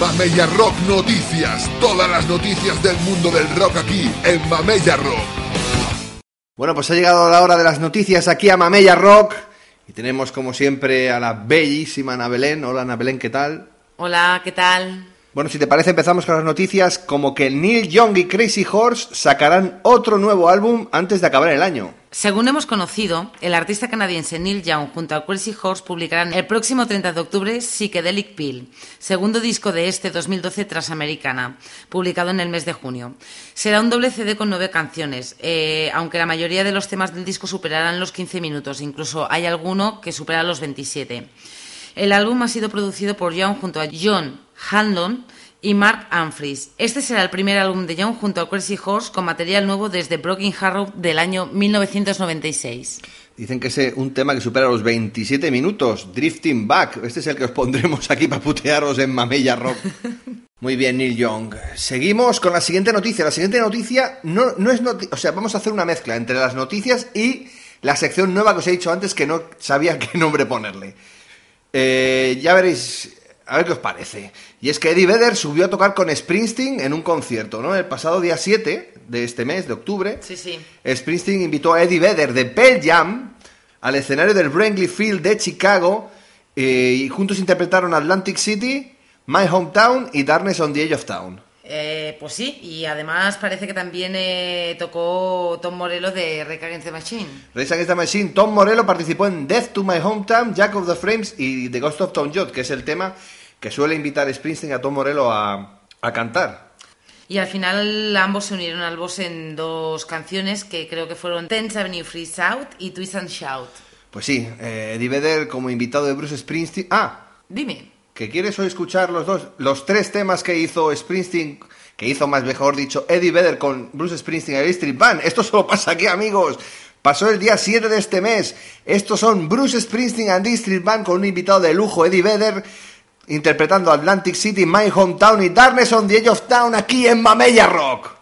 Mamella Rock Noticias. Todas las noticias del mundo del rock aquí en Mamella Rock. Bueno, pues ha llegado la hora de las noticias aquí a Mamella Rock. Y tenemos como siempre a la bellísima Ana Belén. Hola Ana Belén, ¿qué tal? Hola, ¿qué tal? Bueno, si te parece empezamos con las noticias como que Neil Young y Crazy Horse sacarán otro nuevo álbum antes de acabar el año. Según hemos conocido, el artista canadiense Neil Young junto a Crazy Horse publicarán el próximo 30 de octubre Psychedelic Pill, segundo disco de este 2012 Transamericana, publicado en el mes de junio. Será un doble CD con nueve canciones, eh, aunque la mayoría de los temas del disco superarán los 15 minutos, incluso hay alguno que supera los 27. El álbum ha sido producido por Young junto a John Hanlon, y Mark Humphries. Este será el primer álbum de Young junto a Crazy Horse con material nuevo desde Broken Harrow del año 1996. Dicen que es un tema que supera los 27 minutos, Drifting Back. Este es el que os pondremos aquí para putearos en Mamella Rock. Muy bien, Neil Young. Seguimos con la siguiente noticia. La siguiente noticia no, no es noticia, o sea, vamos a hacer una mezcla entre las noticias y la sección nueva que os he dicho antes que no sabía qué nombre ponerle. Eh, ya veréis, a ver qué os parece. Y es que Eddie Vedder subió a tocar con Springsteen en un concierto, ¿no? El pasado día 7 de este mes, de octubre. Sí, sí. Springsteen invitó a Eddie Vedder de Pearl Jam al escenario del Wrigley Field de Chicago eh, y juntos interpretaron Atlantic City, My Hometown y Darkness on the Edge of Town. Eh, pues sí, y además parece que también eh, tocó Tom Morello de Rage Against the Machine. Rage Against the Machine. Tom Morello participó en Death to My Hometown, Jack of the Frames y The Ghost of Tom Jodd, que es el tema que suele invitar Springsteen a Tom Morello a, a cantar. Y al final ambos se unieron al boss en dos canciones que creo que fueron Tenth Avenue Freeze Out y Twist and Shout. Pues sí, eh, Eddie Vedder como invitado de Bruce Springsteen. Ah, Dime. que quieres hoy escuchar los dos, los tres temas que hizo Springsteen, que hizo más mejor dicho Eddie Vedder con Bruce Springsteen y Street Band. Esto solo pasa aquí, amigos. Pasó el día 7 de este mes. Estos son Bruce Springsteen and Street Band con un invitado de lujo, Eddie Vedder, interpretando Atlantic City, My Hometown y Darkness on the Edge of Town aquí en Mamella Rock.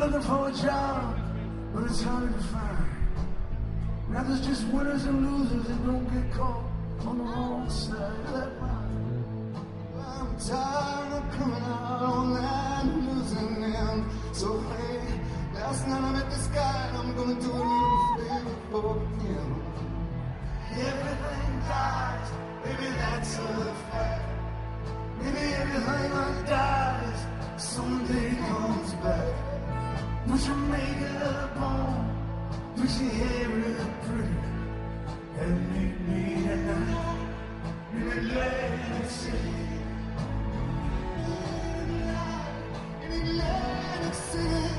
Looking for a job, but it's hard to find. Now there's just winners and losers and don't get caught on the wrong side of that line. I'm tired of coming out on that losing end. So hey, last night I met this guy and I'm gonna do a little favor for him. Everything dies, maybe that's a fact. Maybe everything that dies someday comes back. मुझे मेरा bone hair real pretty. And make me a night in a land city in a city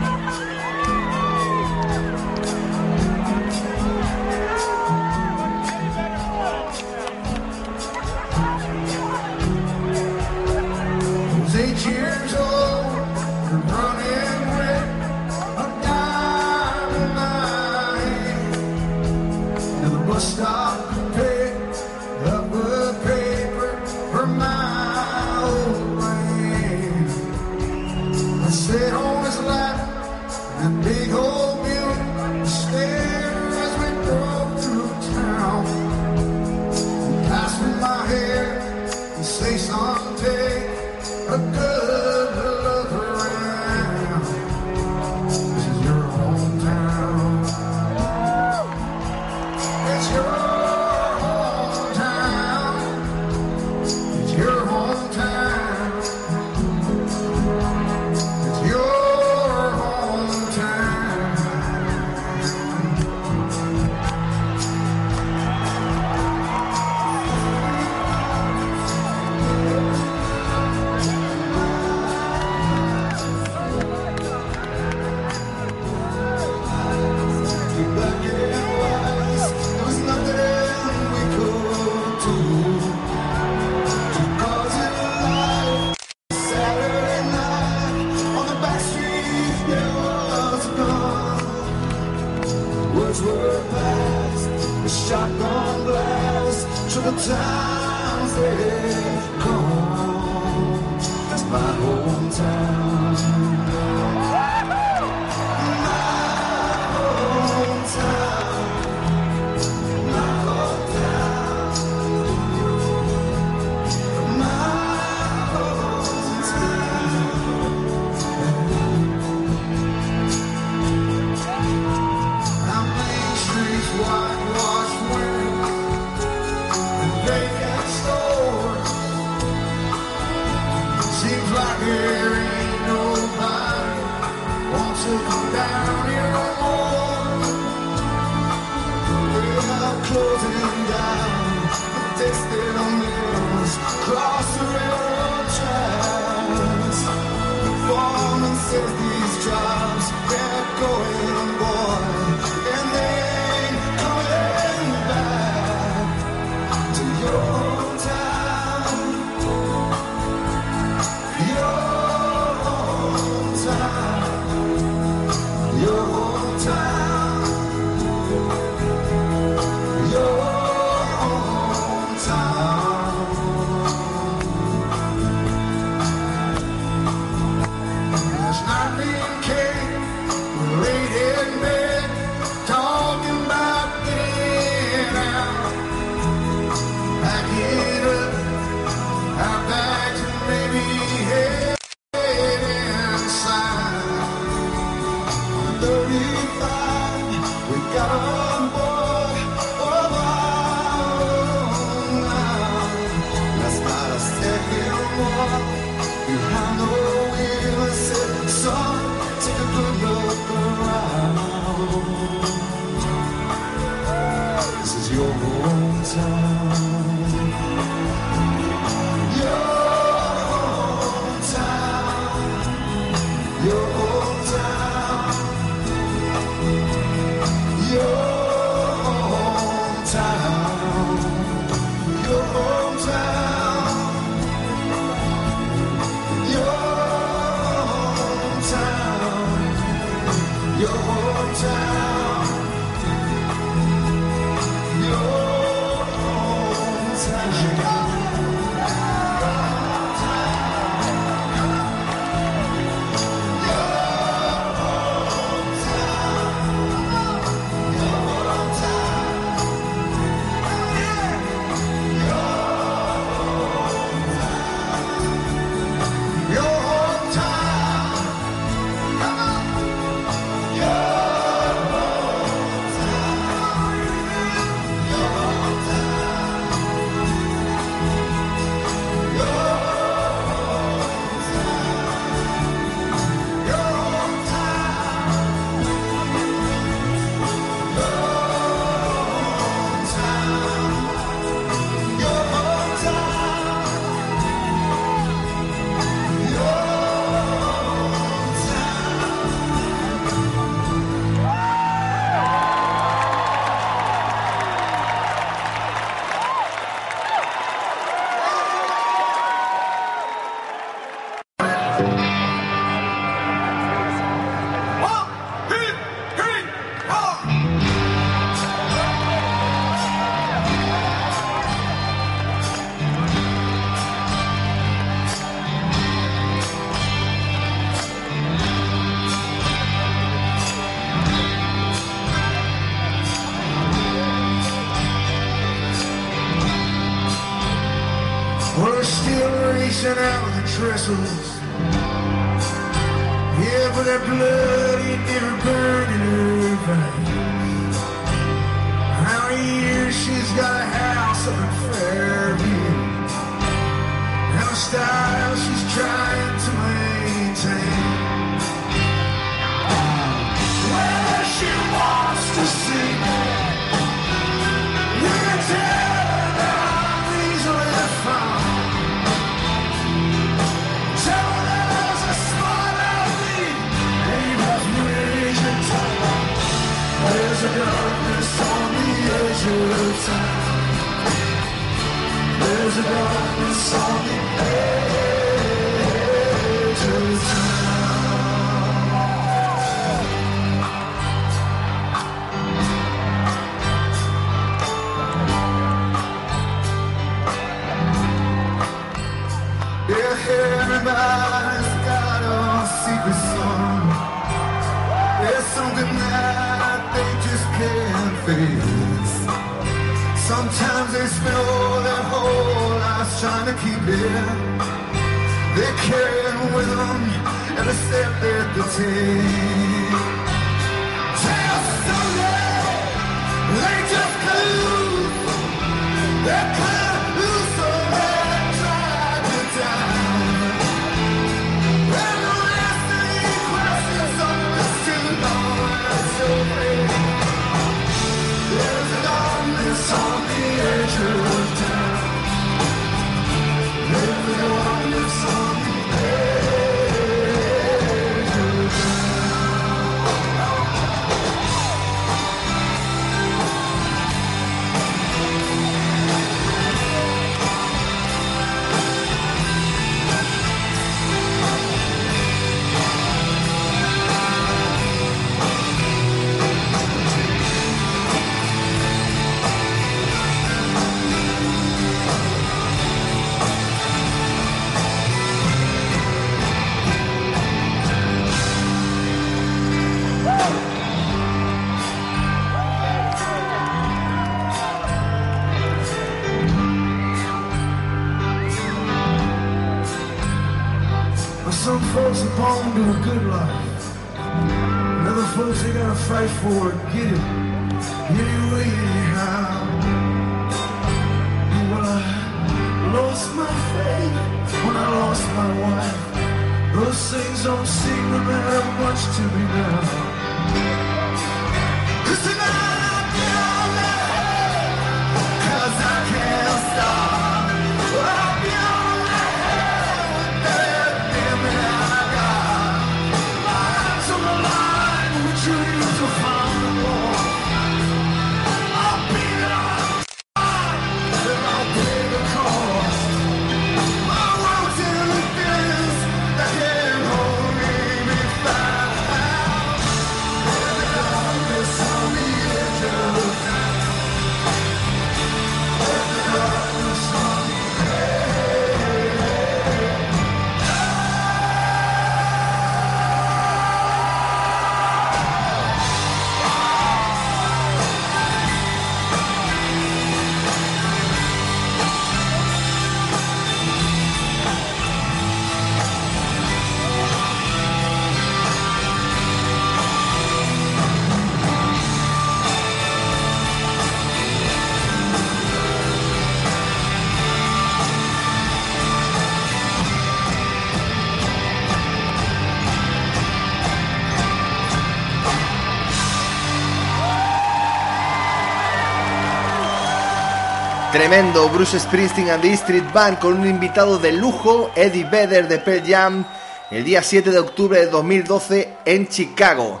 Tremendo, Bruce Springsteen and the Street Band con un invitado de lujo, Eddie Vedder de Pearl Jam, el día 7 de octubre de 2012 en Chicago.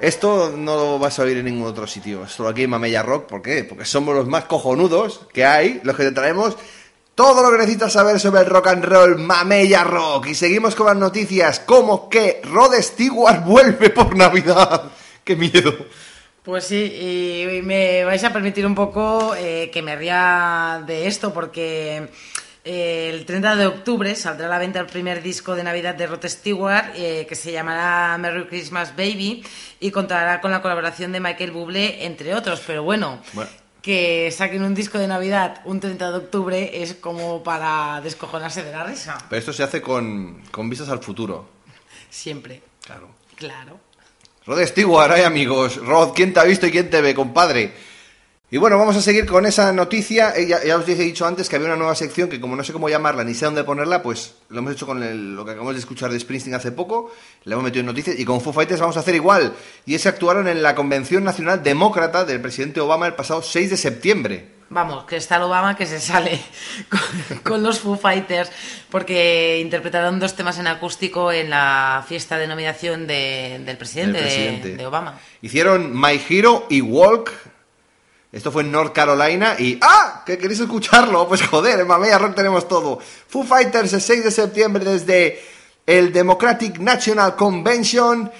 Esto no lo vas a oír en ningún otro sitio, solo aquí en Mamella Rock. ¿Por qué? Porque somos los más cojonudos que hay, los que te traemos todo lo que necesitas saber sobre el rock and roll Mamella Rock. Y seguimos con las noticias como que Rod Stewart vuelve por Navidad. ¡Qué miedo! Pues sí, y me vais a permitir un poco eh, que me ría de esto porque eh, el 30 de octubre saldrá a la venta el primer disco de Navidad de Rod Stewart eh, que se llamará Merry Christmas Baby y contará con la colaboración de Michael Bublé, entre otros. Pero bueno, Bueno. que saquen un disco de Navidad un 30 de octubre es como para descojonarse de la risa. Pero esto se hace con, con vistas al futuro. Siempre. Claro. Claro. Rod Stewart, ay amigos. Rod, ¿quién te ha visto y quién te ve, compadre? Y bueno, vamos a seguir con esa noticia. Eh, Ya, os he dicho antes que había una nueva sección que como no sé cómo llamarla ni sé dónde ponerla, pues lo hemos hecho con el- lo que acabamos de escuchar de Springsteen hace poco. Le hemos metido en noticias y con Foo Fighters vamos a hacer igual. Y es que actuaron en la Convención Nacional Demócrata del presidente Obama el pasado 6 de septiembre. Vamos, que está el Obama que se sale con, con los Foo Fighters porque interpretaron dos temas en acústico en la fiesta de nominación de- del presidente, de- Obama. Hicieron My Hero y Walk. Esto fue en North Carolina y ¡ah! ¿Que queréis escucharlo? Pues joder, en Mamella Rock tenemos todo. Foo Fighters el 6 de septiembre desde el Democratic National Convention.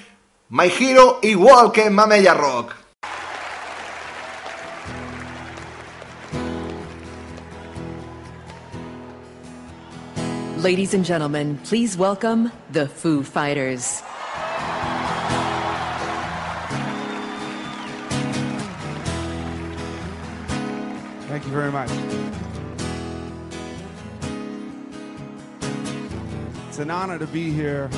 My Hero y Walk en Mamella Rock. Ladies and gentlemen, please welcome the Foo Fighters. Thank you very much. It's an honor to be here.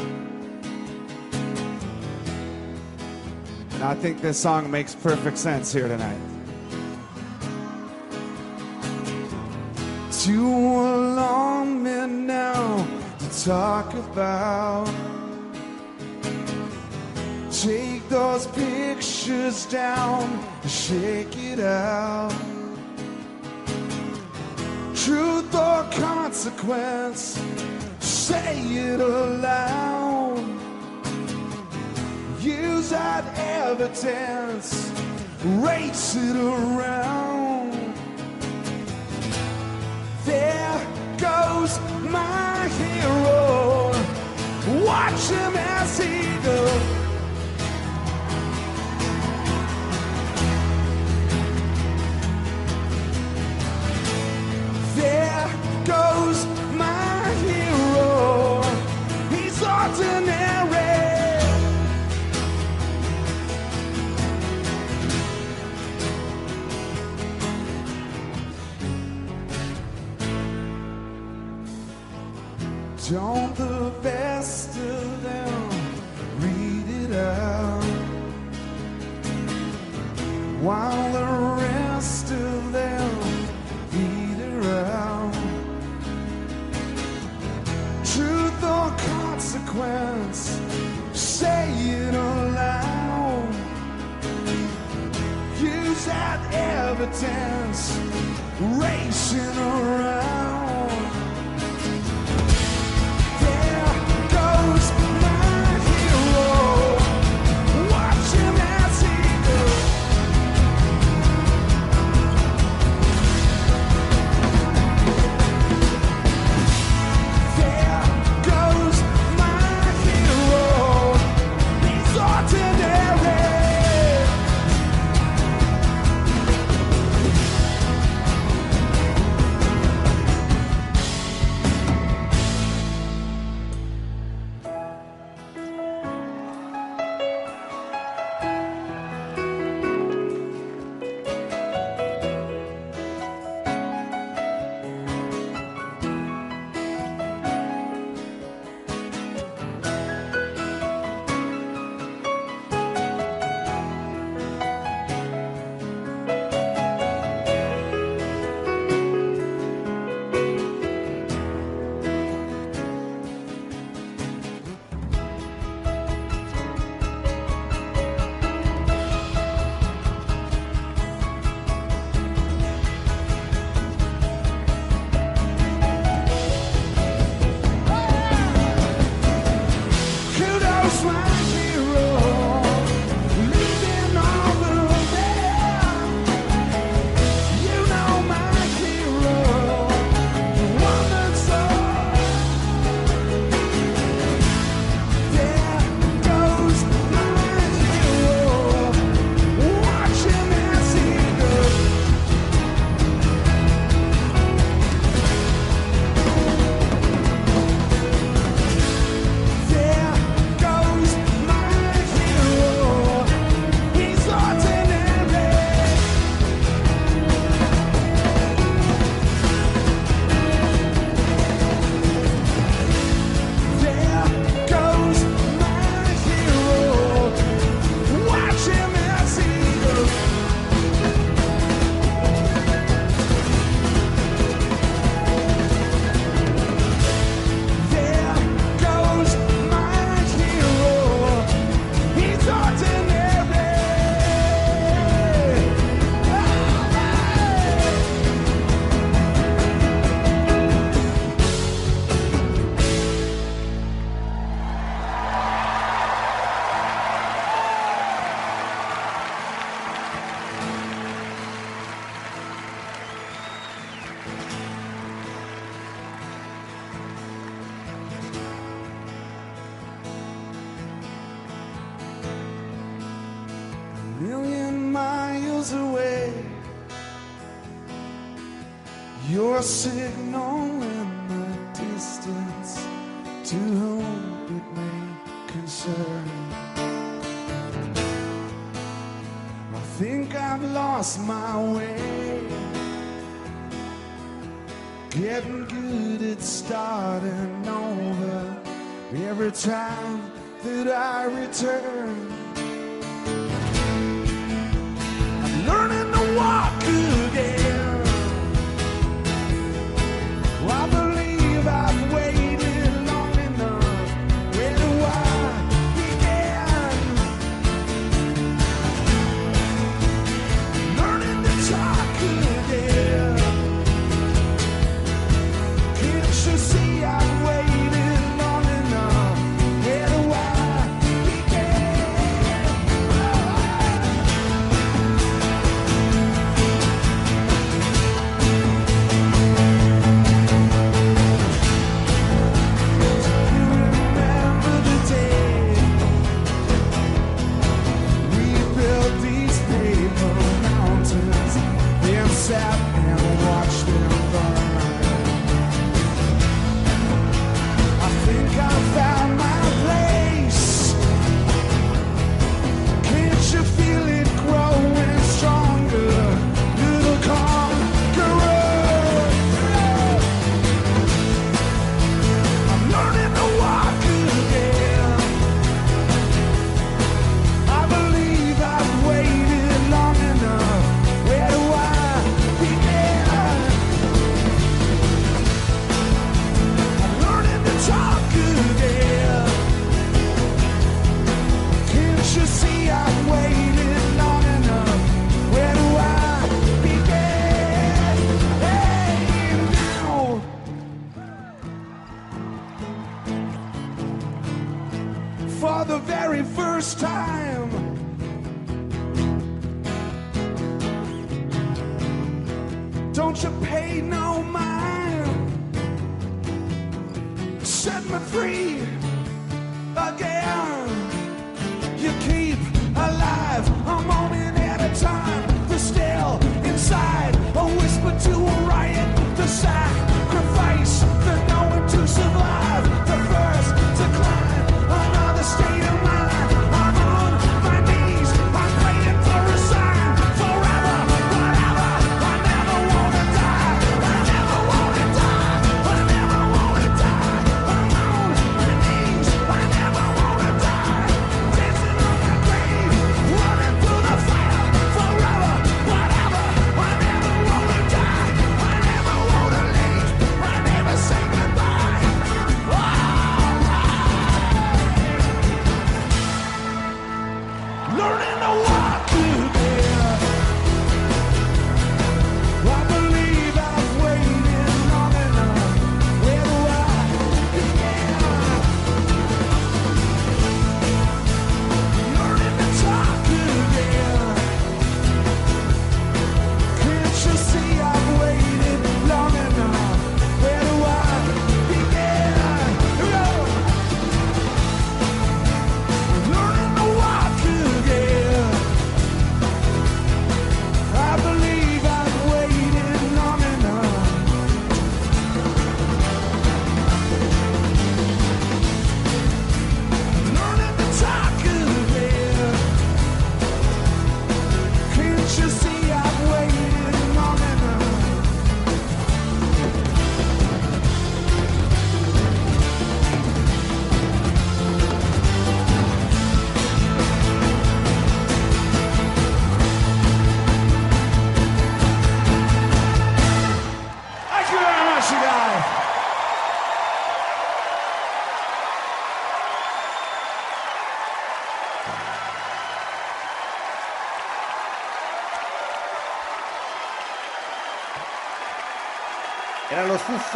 And I think this song makes perfect sense here tonight. Too long men now to talk about. Take those pictures down, and shake it out. Truth or consequence, say it aloud. Use that evidence, race it around. Watch him as he goes. There goes my hero. He's ordinary. Don't the best while the rest of them beat around. Truth or consequence, say it aloud. Use that evidence, racing around.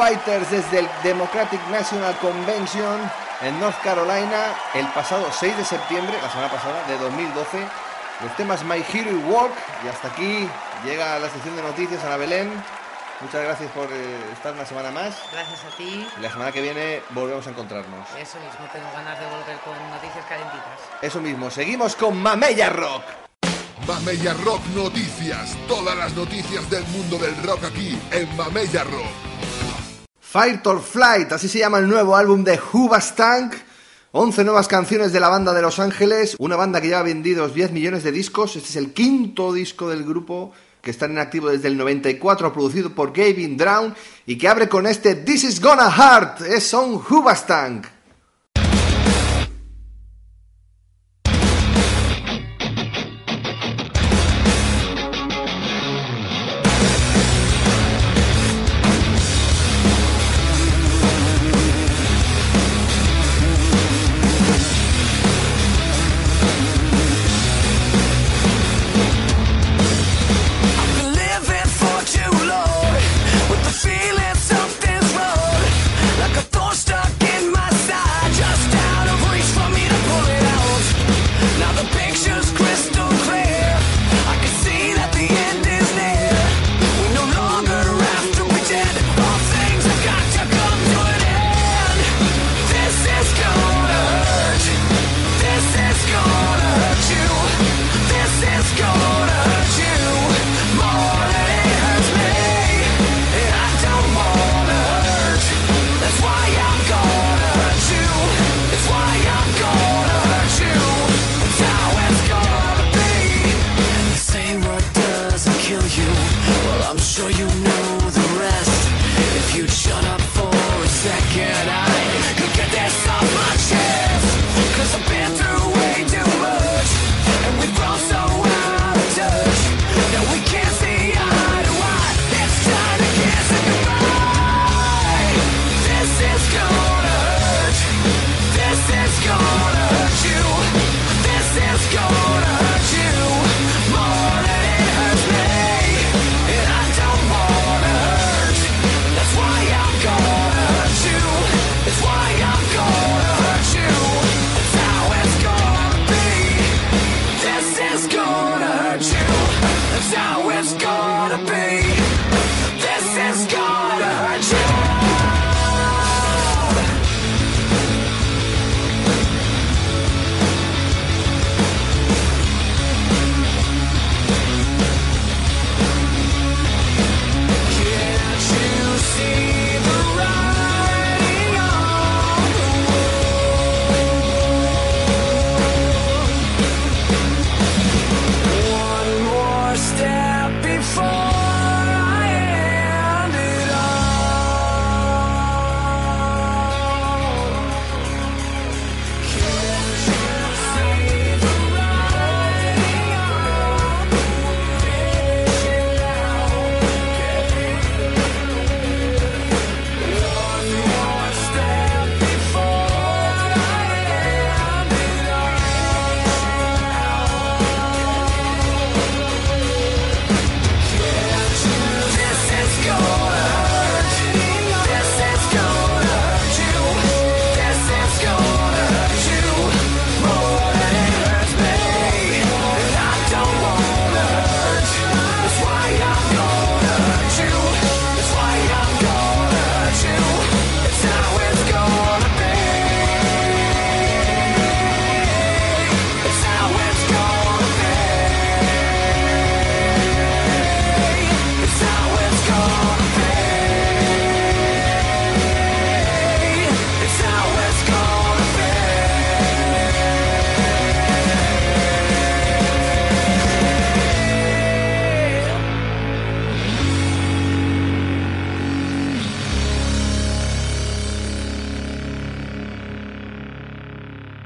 Fighters desde el Democratic National Convention en North Carolina el pasado 6 de septiembre, la semana pasada, de 2012. Los temas My Hero y Walk. Y hasta aquí llega la sección de noticias, Ana Belén. Muchas gracias por eh, estar una semana más. Gracias a ti. La semana que viene volvemos a encontrarnos. Eso mismo, tengo ganas de volver con noticias calentitas. Eso mismo, seguimos con Mamella Rock. Mamella Rock Noticias. Todas las noticias del mundo del rock aquí en Mamella Rock. Fight or Flight, así se llama el nuevo álbum de Hubastank. 11 nuevas canciones de la banda de Los Ángeles, una banda que ya ha vendido 10 millones de discos. Este es el quinto disco del grupo que están en activo desde el 94, producido por Gavin Drown y que abre con este This is Gonna Hurt. Es son Hubastank.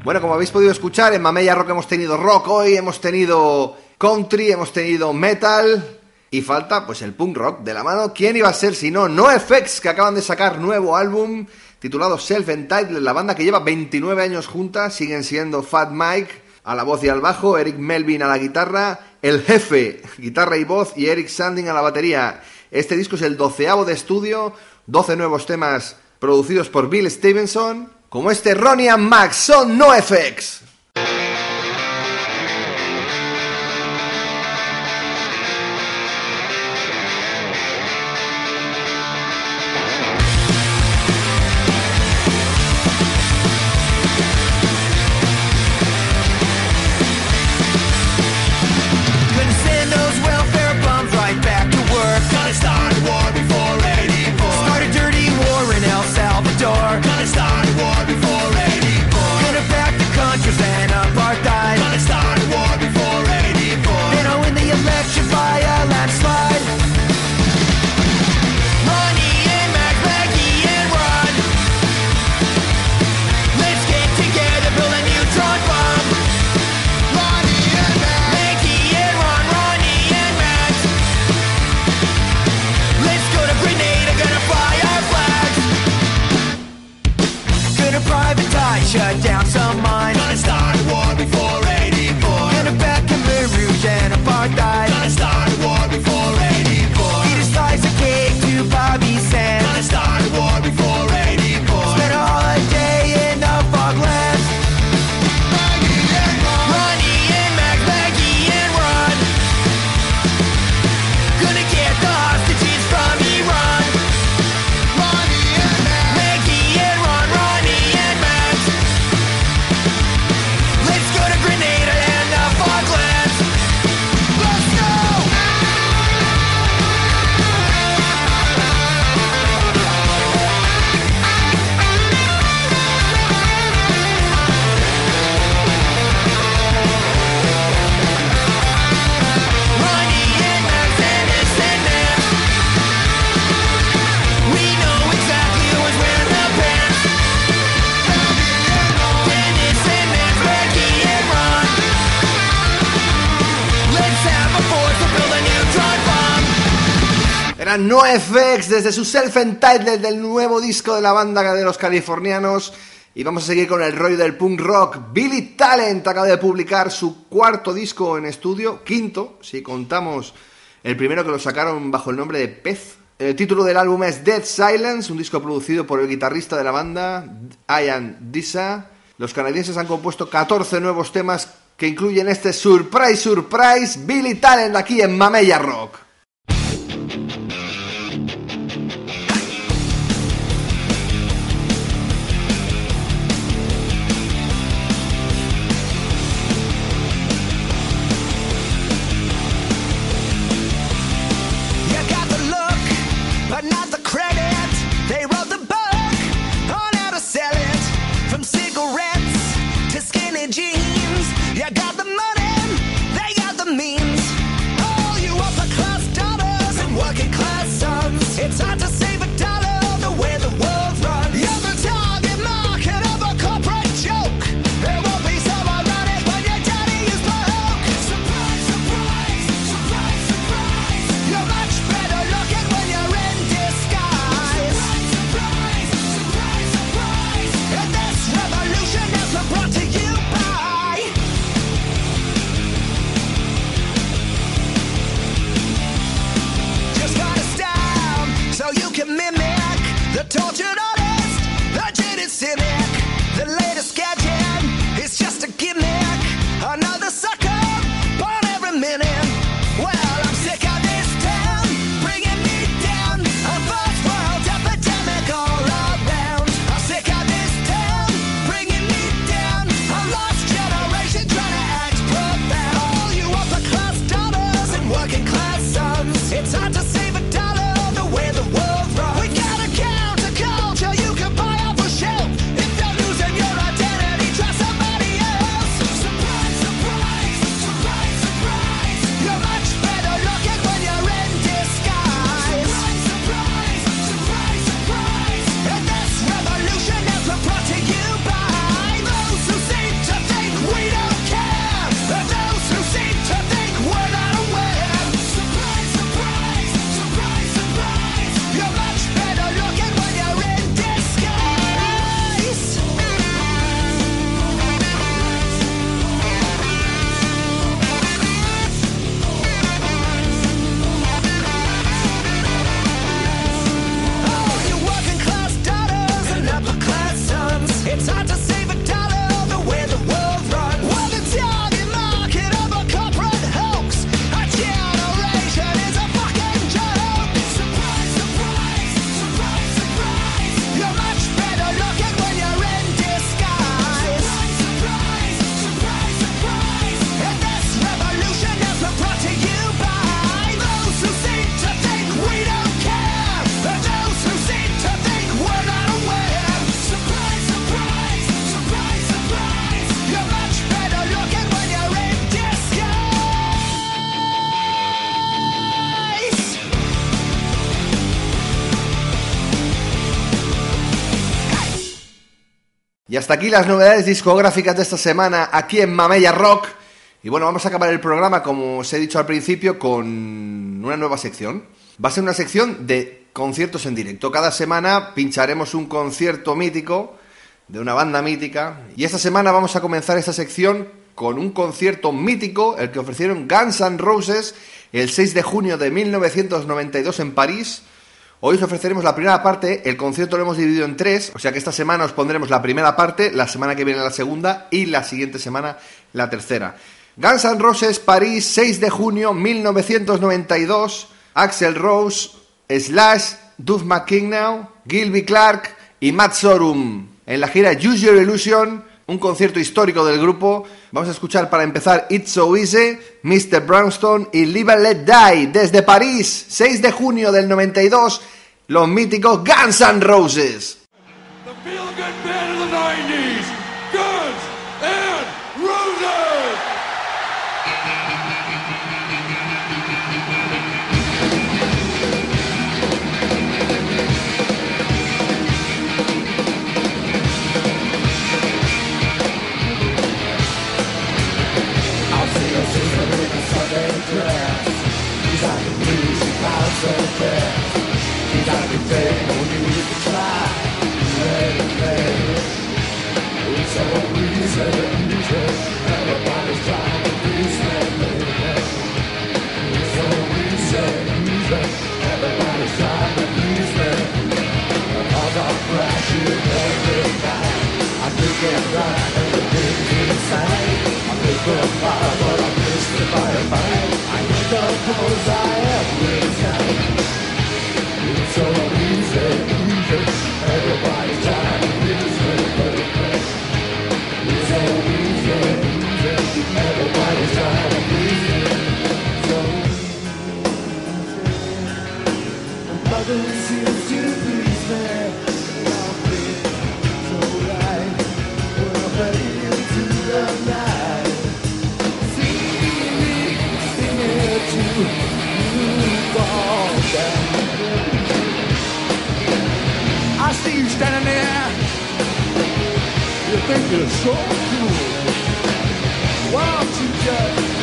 Bueno, como habéis podido escuchar, en Mamella Rock hemos tenido rock hoy, hemos tenido country, hemos tenido metal y falta pues el punk rock de la mano. ¿Quién iba a ser si no NoFX, que acaban de sacar nuevo álbum titulado Self Entitled, la banda que lleva 29 años juntas, siguen siendo Fat Mike a la voz y al bajo, Eric Melvin a la guitarra, el jefe, guitarra y voz, y Eric Sanding a la batería. Este disco es el doceavo de estudio, 12 nuevos temas producidos por Bill Stevenson, como este Ronia No NoFX. NoFX desde su self entitled del nuevo disco de la banda de los californianos. Y vamos a seguir con el rollo del punk rock. Billy Talent acaba de publicar su cuarto disco en estudio, quinto, si contamos el primero que lo sacaron bajo el nombre de Pez. El título del álbum es Dead Silence, un disco producido por el guitarrista de la banda, Ian Disa. Los canadienses han compuesto 14 nuevos temas que incluyen este Surprise Surprise Billy Talent aquí en Mamella Rock. The tortured artist, the jaded cynic. Hasta aquí las novedades discográficas de esta semana aquí en Mamella Rock. Y bueno, vamos a acabar el programa, como os he dicho al principio, con una nueva sección. Va a ser una sección de conciertos en directo. Cada semana pincharemos un concierto mítico de una banda mítica. Y esta semana vamos a comenzar esta sección con un concierto mítico, el que ofrecieron Guns N' Roses el 6 de junio de 1992 en París. Hoy os ofreceremos la primera parte, el concierto lo hemos dividido en tres, o sea que esta semana os pondremos la primera parte, la semana que viene la segunda y la siguiente semana la tercera. Guns N' Roses, París, 6 de junio 1992, Axel Rose, Slash, Duff McKinnell, Gilby Clark y Matt Sorum. En la gira Use Your Illusion, un concierto histórico del grupo, vamos a escuchar para empezar It's So Easy, Mr. Brownstone y Live and Let Die desde París, 6 de junio del 92, los míticos Guns N' Roses. The get right Everything inside I'm the profile but I'm mystified by I need the pose I every time It's alright think you're so cool. Why don't just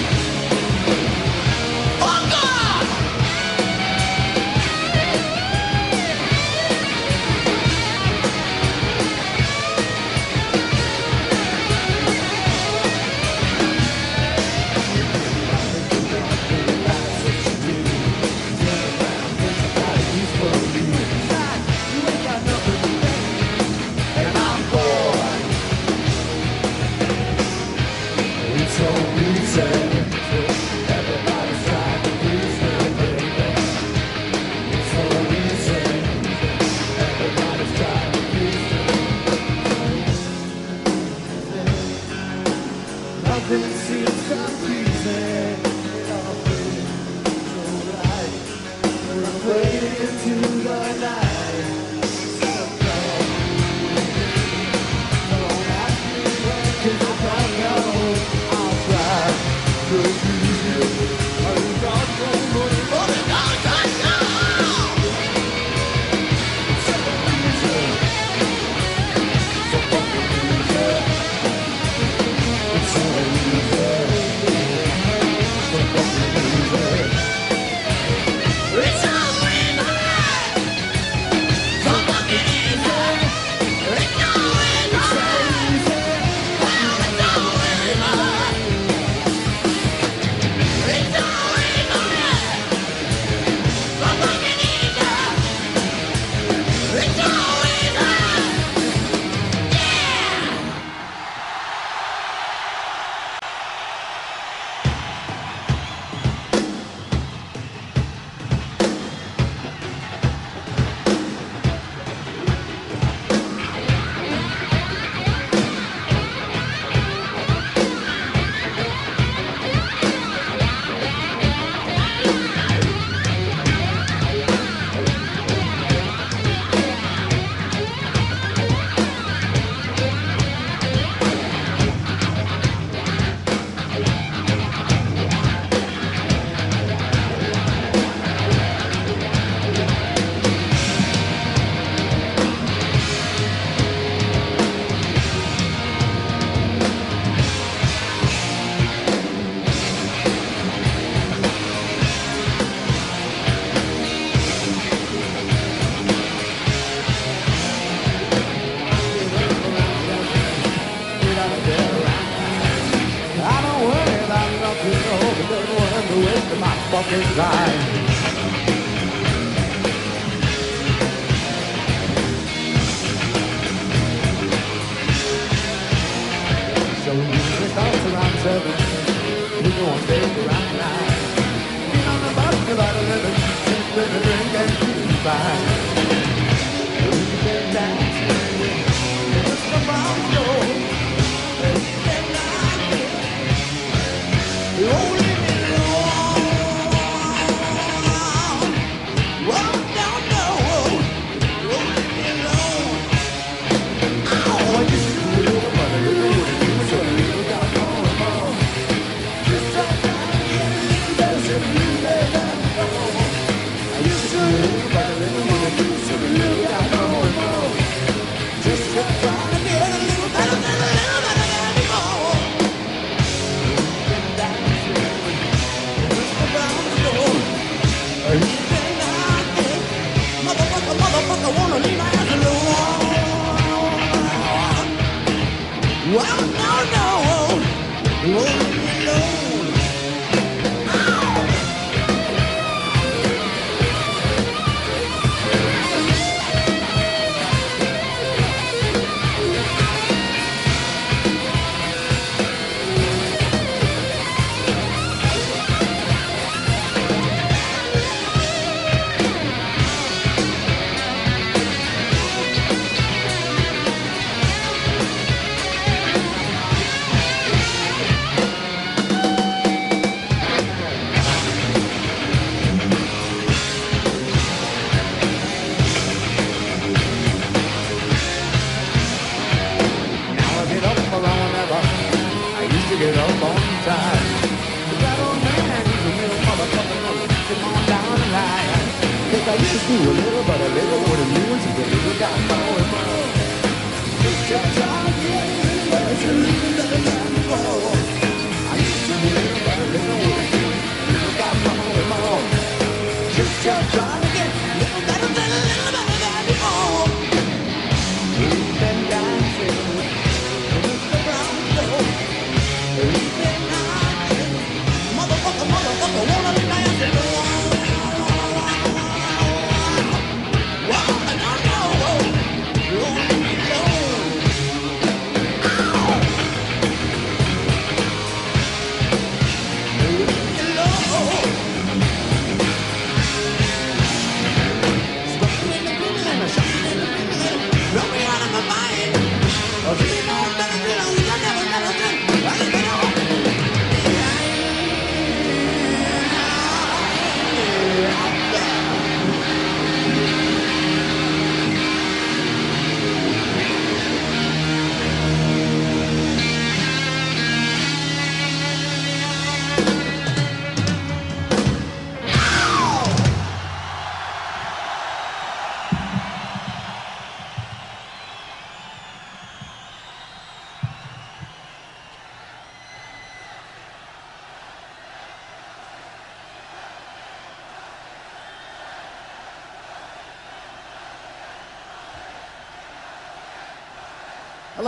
his eyes. So we just thoughts around seven. We go on stage around nine. Been on the bus about eleven. Since we're drinking, by.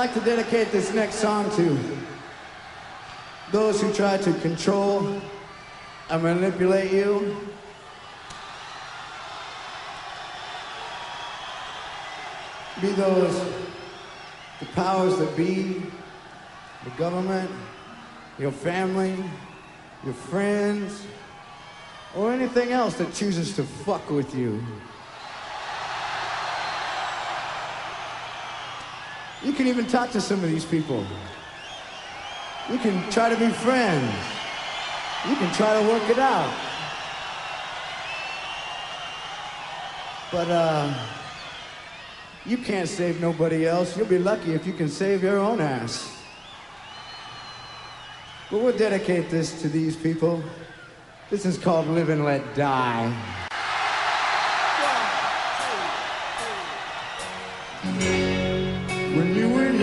Like to dedicate this next song to those who try to control and manipulate you. Be those the powers that be, the government, your family, your friends, or anything else that chooses to fuck with you. You can even talk to some of these people. You can try to be friends. You can try to work it out. But uh, you can't save nobody else. You'll be lucky if you can save your own ass. But we'll dedicate this to these people. This is called Live and Let Die. When you were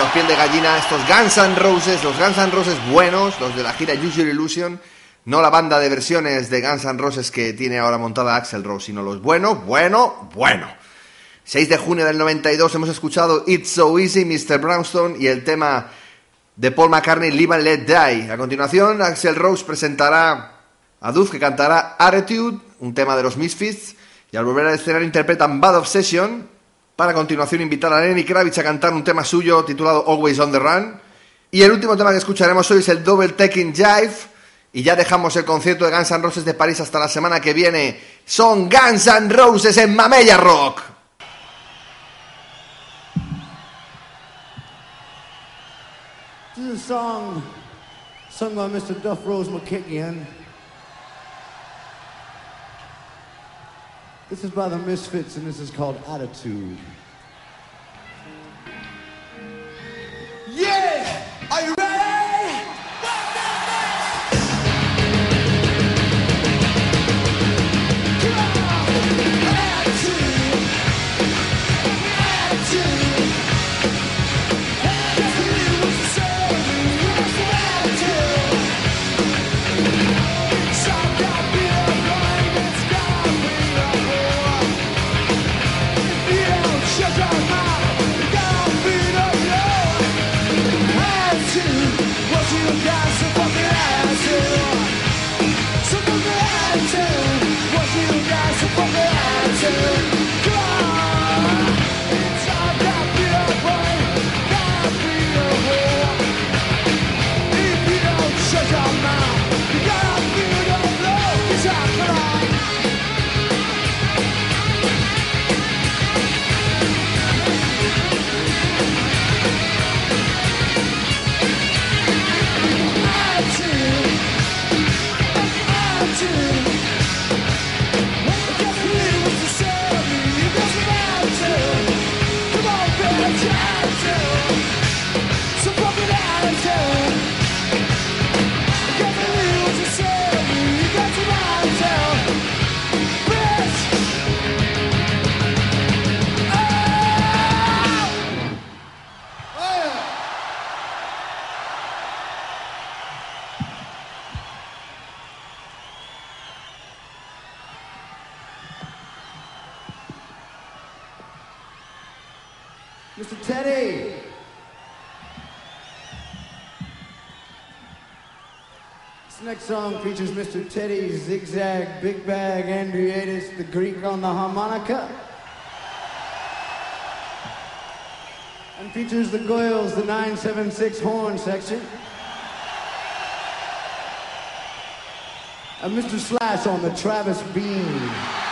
Los piel de gallina, estos Guns N' Roses, los Guns N' Roses buenos, los de la gira Use Your Illusion, no la banda de versiones de Guns N' Roses que tiene ahora montada Axel Rose, sino los buenos, bueno, bueno. 6 de junio del 92 hemos escuchado It's So Easy, Mr. Brownstone y el tema de Paul McCartney, Live and Let Die. A continuación, Axel Rose presentará a Duff que cantará Attitude, un tema de los Misfits, y al volver al escenario interpretan Bad Obsession, para a continuación invitar a Lenny Kravitz a cantar un tema suyo titulado Always on the Run. Y el último tema que escucharemos hoy es el Double Taking Jive. Y ya dejamos el concierto de Guns N' Roses de París hasta la semana que viene. Son Guns N' Roses en Mamella Rock. This is a song sung by Mr. Duff Rose McKigan. This is by the Misfits, and this is called Attitude. Yeah! Are you ready? Mr. Teddy Zigzag, Big Bag, Andreatus, the Greek on the harmonica. And features the Goyles, the 976 horn section. And Mr. Slash on the Travis Bean.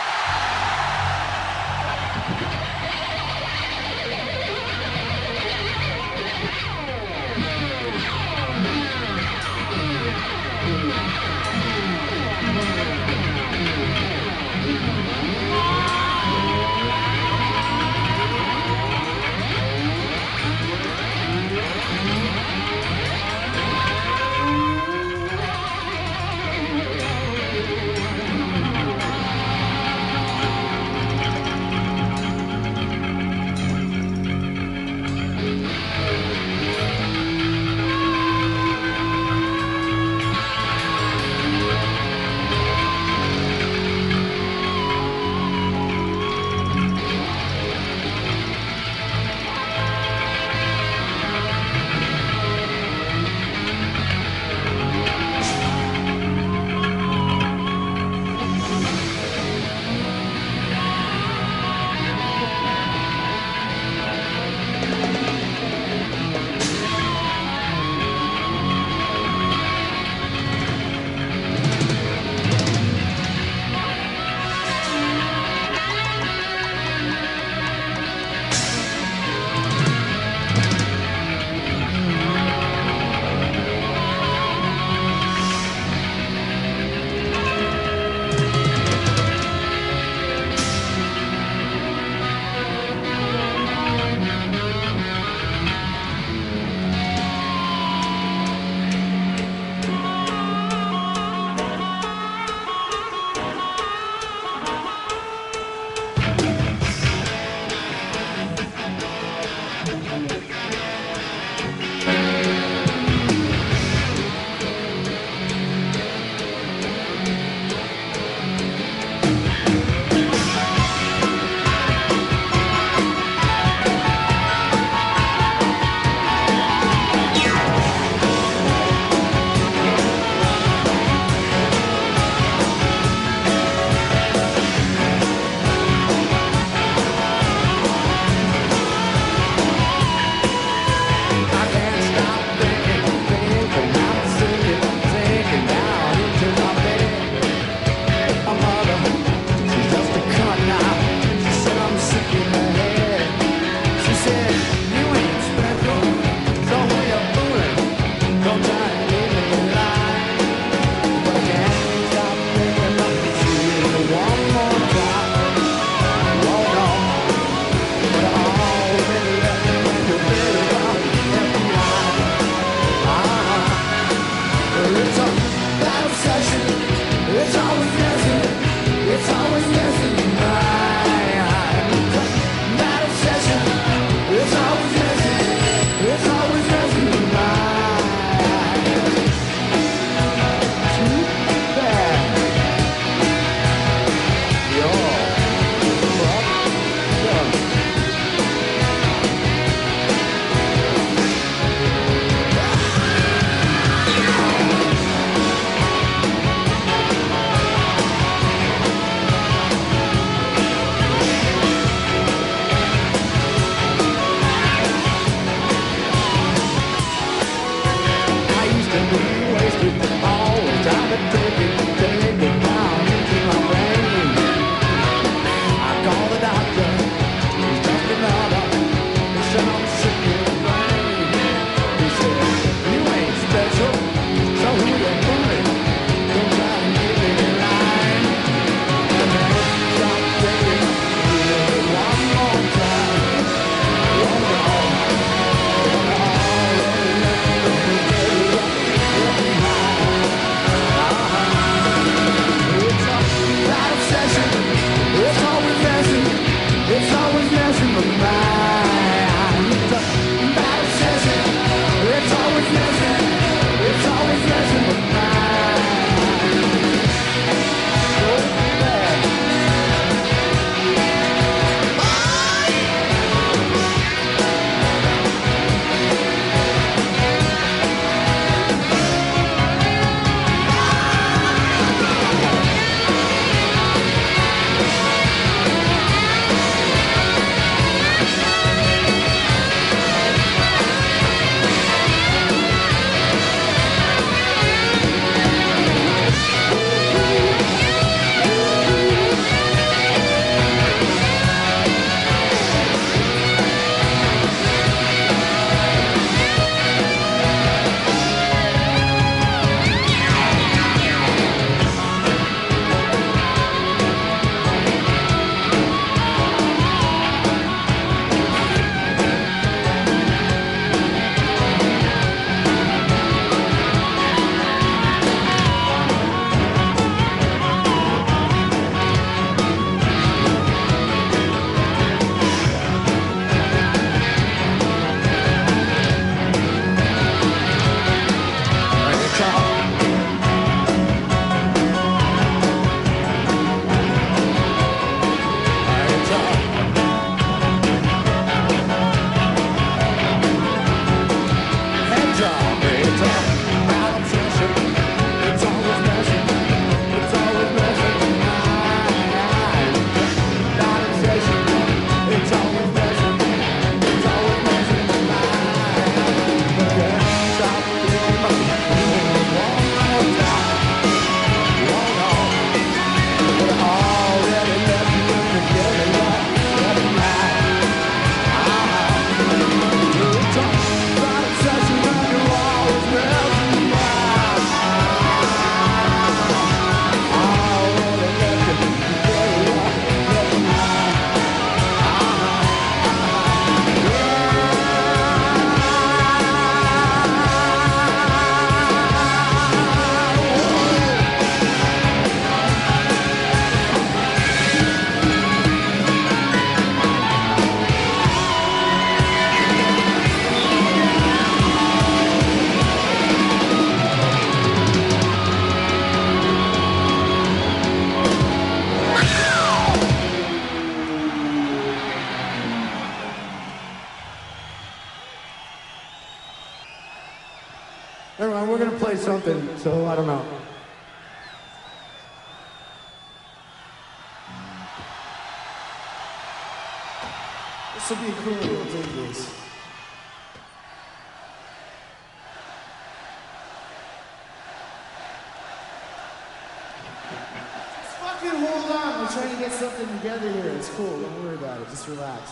Get something together here. It's cool. Don't worry about it. Just relax.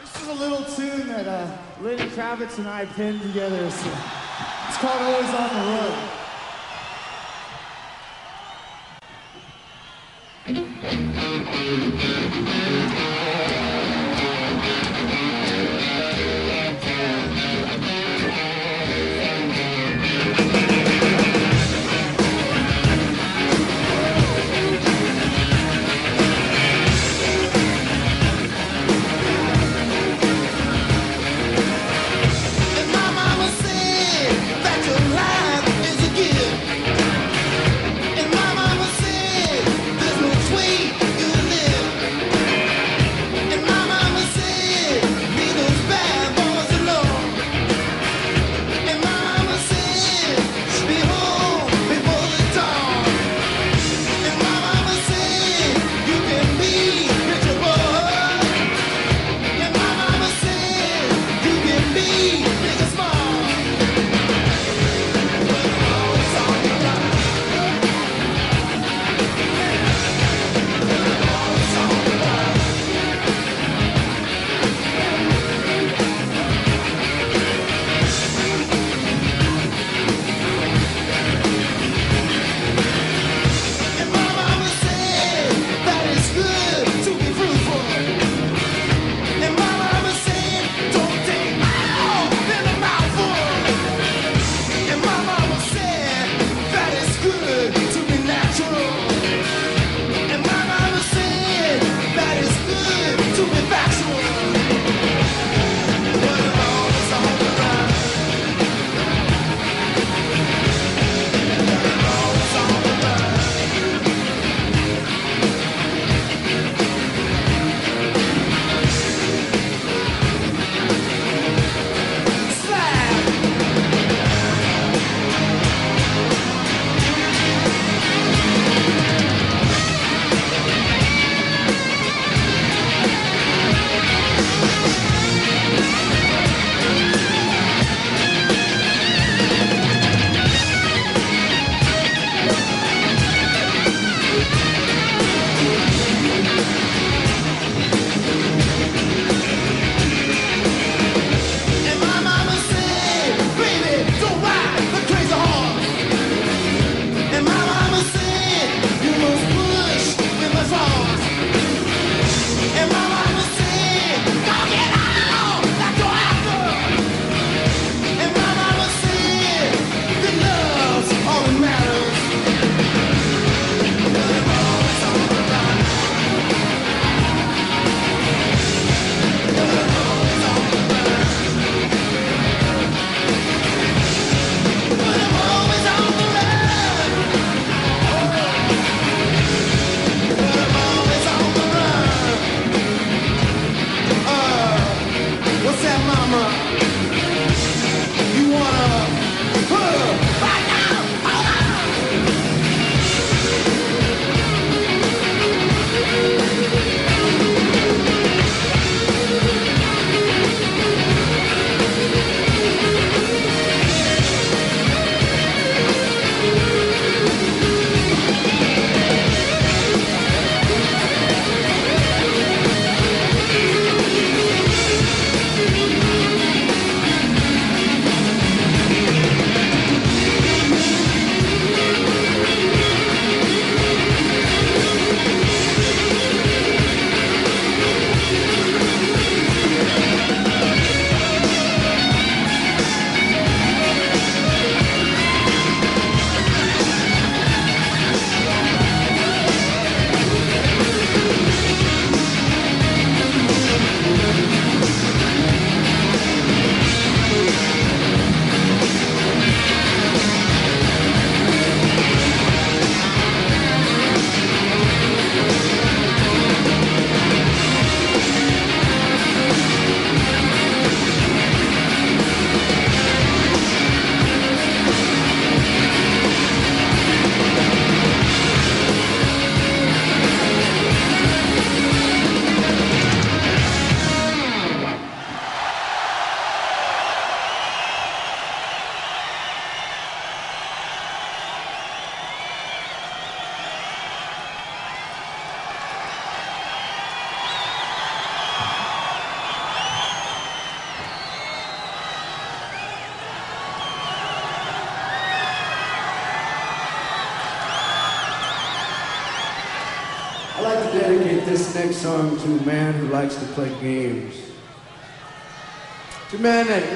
This is a little tune that uh, Kravitz and I pinned together. So it's called Always on the Road.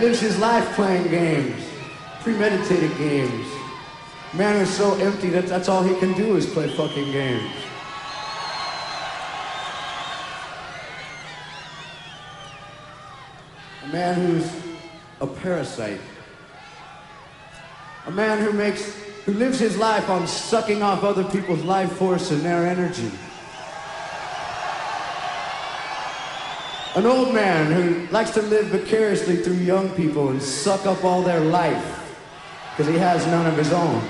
Lives his life playing games, premeditated games. Man is so empty that that's all he can do is play fucking games. A man who's a parasite. A man who makes, who lives his life on sucking off other people's life force and their energy. An old man who likes to live vicariously through young people and suck up all their life because he has none of his own.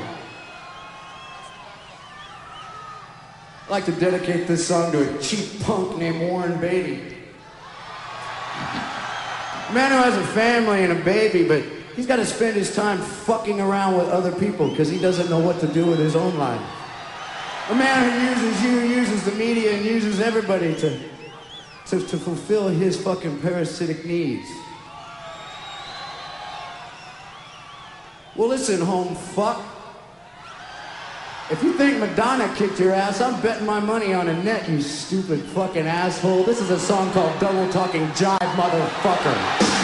I'd like to dedicate this song to a cheap punk named Warren Beatty. A man who has a family and a baby, but he's got to spend his time fucking around with other people because he doesn't know what to do with his own life. A man who uses you, uses the media, and uses everybody to, to, to fulfill his fucking parasitic needs. Well, listen, home fuck. If you think Madonna kicked your ass, I'm betting my money on a net, you stupid fucking asshole. This is a song called Double Talking Jive, motherfucker.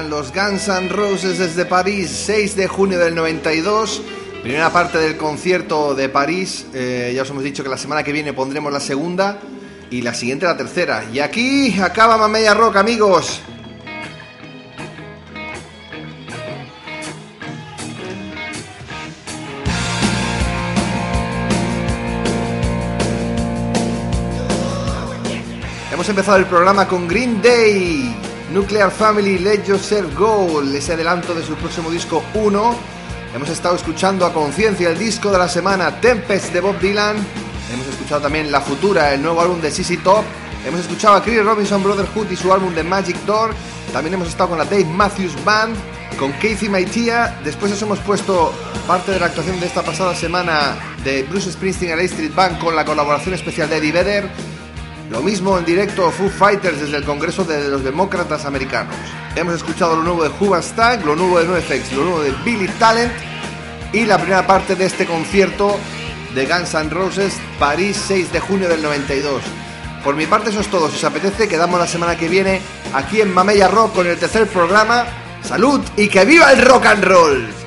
Los Guns N' Roses desde París, 6 de junio del 92. Primera parte del concierto de París. Eh, ya os hemos dicho que la semana que viene pondremos la segunda y la siguiente la tercera. Y aquí acaba Mamella Rock, amigos. Hemos empezado el programa con Green Day, Nuclear Family, Let Yourself Go, ese adelanto de su próximo disco 1. Hemos estado escuchando a conciencia el disco de la semana Tempest de Bob Dylan. Hemos escuchado también La Futura, el nuevo álbum de CC Top. Hemos escuchado a Chris Robinson Brotherhood y su álbum The Magic Door. También hemos estado con la Dave Matthews Band, con Casey Maitia. Después os hemos puesto parte de la actuación de esta pasada semana de Bruce Springsteen y la Street Band con la colaboración especial de Eddie Vedder. Lo mismo en directo Foo Fighters desde el Congreso de los Demócratas Americanos. Hemos escuchado lo nuevo de Huba Stag, lo nuevo de NoFX, lo nuevo de Billy Talent y la primera parte de este concierto de Guns N' Roses, París 6 de junio del 92. Por mi parte eso es todo. Si os apetece, quedamos la semana que viene aquí en Mamella Rock con el tercer programa. ¡Salud y que viva el rock and roll!